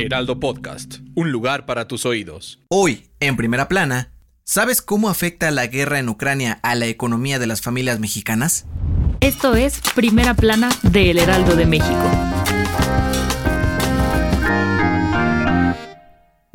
Heraldo Podcast, un lugar para tus oídos. Hoy, en primera plana, ¿sabes cómo afecta la guerra en Ucrania a la economía de las familias mexicanas? Esto es Primera Plana de El Heraldo de México.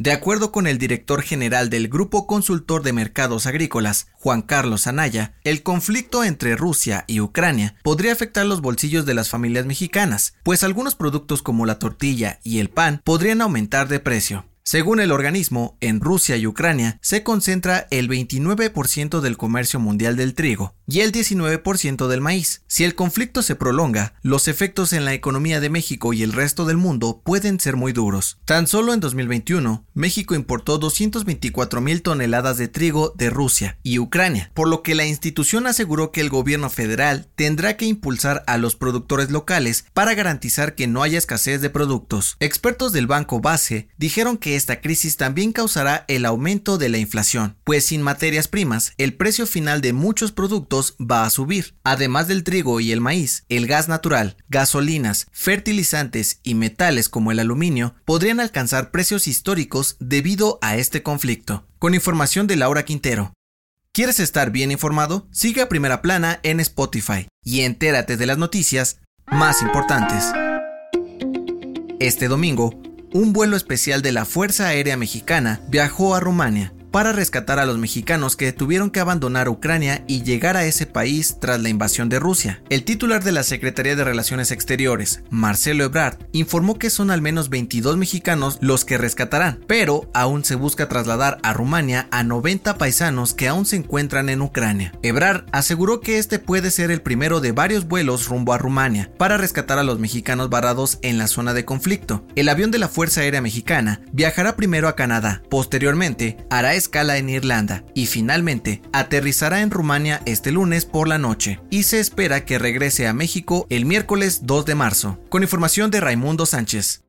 De acuerdo con el director general del Grupo Consultor de Mercados Agrícolas, Juan Carlos Anaya, el conflicto entre Rusia y Ucrania podría afectar los bolsillos de las familias mexicanas, pues algunos productos como la tortilla y el pan podrían aumentar de precio. Según el organismo, en Rusia y Ucrania se concentra el 29% del comercio mundial del trigo y el 19% del maíz. Si el conflicto se prolonga, los efectos en la economía de México y el resto del mundo pueden ser muy duros. Tan solo en 2021, México importó 224 mil toneladas de trigo de Rusia y Ucrania, por lo que la institución aseguró que el gobierno federal tendrá que impulsar a los productores locales para garantizar que no haya escasez de productos. Expertos del Banco Base dijeron que esta crisis también causará el aumento de la inflación, pues sin materias primas, el precio final de muchos productos va a subir. Además del trigo y el maíz, el gas natural, gasolinas, fertilizantes y metales como el aluminio podrían alcanzar precios históricos debido a este conflicto. Con información de Laura Quintero. ¿Quieres estar bien informado? Sigue a Primera Plana en Spotify y entérate de las noticias más importantes. Este domingo, un vuelo especial de la Fuerza Aérea Mexicana viajó a Rumania para rescatar a los mexicanos que tuvieron que abandonar Ucrania y llegar a ese país tras la invasión de Rusia. El titular de la Secretaría de Relaciones Exteriores, Marcelo Ebrard, informó que son al menos 22 mexicanos los que rescatarán, pero aún se busca trasladar a Rumania a 90 paisanos que aún se encuentran en Ucrania. Ebrard aseguró que este puede ser el primero de varios vuelos rumbo a Rumania para rescatar a los mexicanos varados en la zona de conflicto. El avión de la Fuerza Aérea Mexicana viajará primero a Canadá, posteriormente hará escala en Irlanda y finalmente aterrizará en Rumania este lunes por la noche y se espera que regrese a México el miércoles 2 de marzo. Con información de Raimundo Sánchez.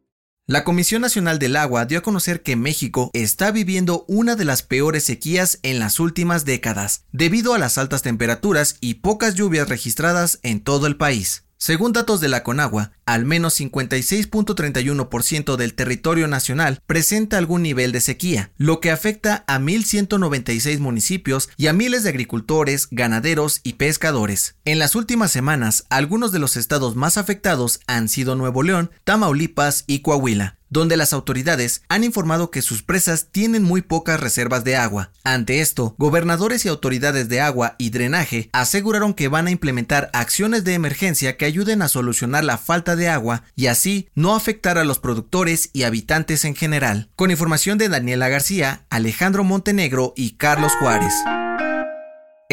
La Comisión Nacional del Agua dio a conocer que México está viviendo una de las peores sequías en las últimas décadas, debido a las altas temperaturas y pocas lluvias registradas en todo el país. Según datos de la Conagua, al menos 56.31% del territorio nacional presenta algún nivel de sequía, lo que afecta a 1.196 municipios y a miles de agricultores, ganaderos y pescadores. En las últimas semanas, algunos de los estados más afectados han sido Nuevo León, Tamaulipas y Coahuila donde las autoridades han informado que sus presas tienen muy pocas reservas de agua. Ante esto, gobernadores y autoridades de agua y drenaje aseguraron que van a implementar acciones de emergencia que ayuden a solucionar la falta de agua y así no afectar a los productores y habitantes en general. Con información de Daniela García, Alejandro Montenegro y Carlos Juárez.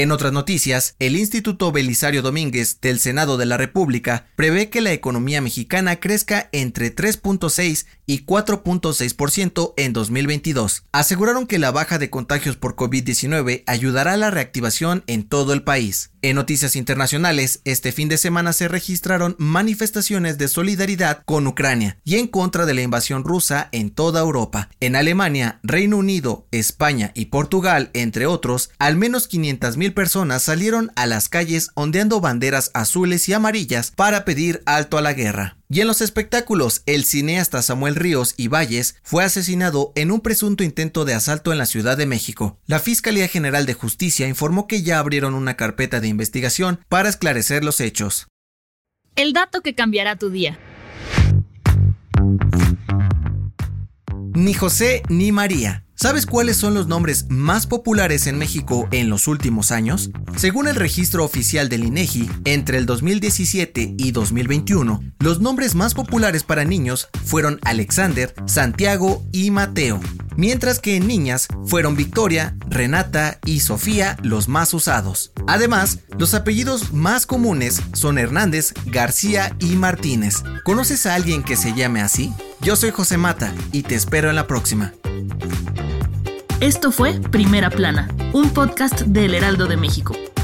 En otras noticias, el Instituto Belisario Domínguez del Senado de la República prevé que la economía mexicana crezca entre 3.6 y 4.6% en 2022. Aseguraron que la baja de contagios por COVID-19 ayudará a la reactivación en todo el país. En noticias internacionales, este fin de semana se registraron manifestaciones de solidaridad con Ucrania y en contra de la invasión rusa en toda Europa. En Alemania, Reino Unido, España y Portugal, entre otros, al menos 500.000 personas salieron a las calles ondeando banderas azules y amarillas para pedir alto a la guerra. Y en los espectáculos, el cineasta Samuel Ríos y Valles fue asesinado en un presunto intento de asalto en la Ciudad de México. La Fiscalía General de Justicia informó que ya abrieron una carpeta de investigación para esclarecer los hechos. El dato que cambiará tu día. Ni José ni María ¿Sabes cuáles son los nombres más populares en México en los últimos años? Según el registro oficial del INEGI, entre el 2017 y 2021, los nombres más populares para niños fueron Alexander, Santiago y Mateo, mientras que en niñas fueron Victoria, Renata y Sofía los más usados. Además, los apellidos más comunes son Hernández, García y Martínez. ¿Conoces a alguien que se llame así? Yo soy José Mata y te espero en la próxima. Esto fue Primera Plana, un podcast del Heraldo de México.